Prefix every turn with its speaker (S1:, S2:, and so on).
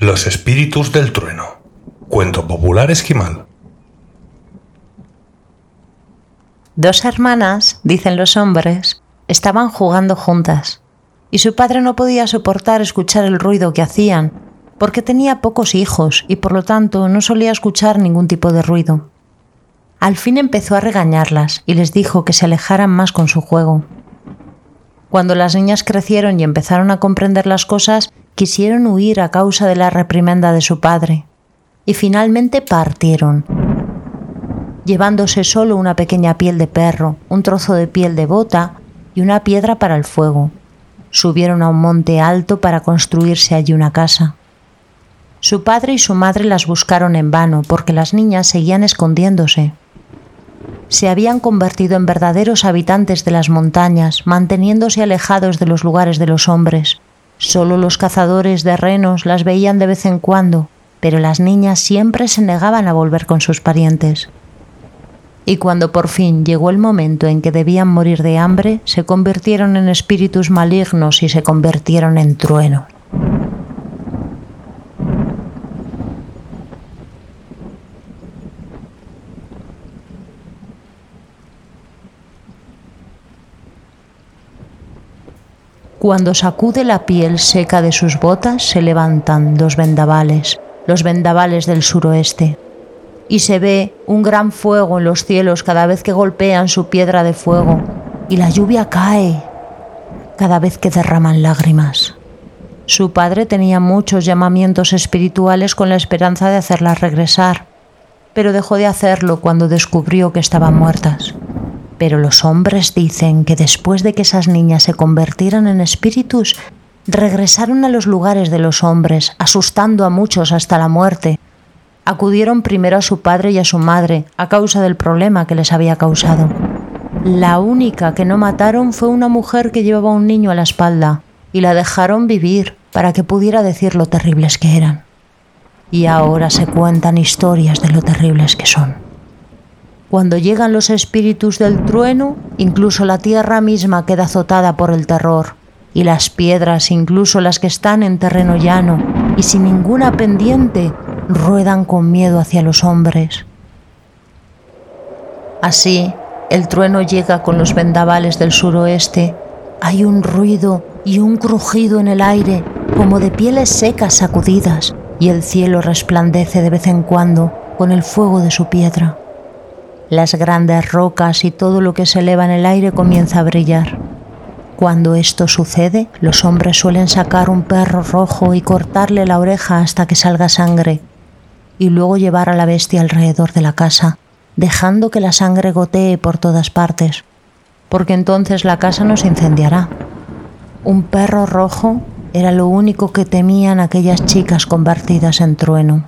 S1: Los espíritus del trueno. Cuento popular esquimal.
S2: Dos hermanas, dicen los hombres, estaban jugando juntas, y su padre no podía soportar escuchar el ruido que hacían, porque tenía pocos hijos y por lo tanto no solía escuchar ningún tipo de ruido. Al fin empezó a regañarlas y les dijo que se alejaran más con su juego. Cuando las niñas crecieron y empezaron a comprender las cosas, quisieron huir a causa de la reprimenda de su padre, y finalmente partieron, llevándose solo una pequeña piel de perro, un trozo de piel de bota y una piedra para el fuego. Subieron a un monte alto para construirse allí una casa. Su padre y su madre las buscaron en vano porque las niñas seguían escondiéndose. Se habían convertido en verdaderos habitantes de las montañas, manteniéndose alejados de los lugares de los hombres. Solo los cazadores de renos las veían de vez en cuando, pero las niñas siempre se negaban a volver con sus parientes. Y cuando por fin llegó el momento en que debían morir de hambre, se convirtieron en espíritus malignos y se convirtieron en trueno. Cuando sacude la piel seca de sus botas, se levantan dos vendavales, los vendavales del suroeste, y se ve un gran fuego en los cielos cada vez que golpean su piedra de fuego, y la lluvia cae cada vez que derraman lágrimas. Su padre tenía muchos llamamientos espirituales con la esperanza de hacerlas regresar, pero dejó de hacerlo cuando descubrió que estaban muertas. Pero los hombres dicen que después de que esas niñas se convirtieran en espíritus, regresaron a los lugares de los hombres, asustando a muchos hasta la muerte. Acudieron primero a su padre y a su madre, a causa del problema que les había causado. La única que no mataron fue una mujer que llevaba un niño a la espalda, y la dejaron vivir para que pudiera decir lo terribles que eran. Y ahora se cuentan historias de lo terribles que son. Cuando llegan los espíritus del trueno, incluso la tierra misma queda azotada por el terror, y las piedras, incluso las que están en terreno llano y sin ninguna pendiente, ruedan con miedo hacia los hombres. Así, el trueno llega con los vendavales del suroeste. Hay un ruido y un crujido en el aire, como de pieles secas sacudidas, y el cielo resplandece de vez en cuando con el fuego de su piedra. Las grandes rocas y todo lo que se eleva en el aire comienza a brillar. Cuando esto sucede, los hombres suelen sacar un perro rojo y cortarle la oreja hasta que salga sangre, y luego llevar a la bestia alrededor de la casa, dejando que la sangre gotee por todas partes, porque entonces la casa no se incendiará. Un perro rojo era lo único que temían aquellas chicas convertidas en trueno.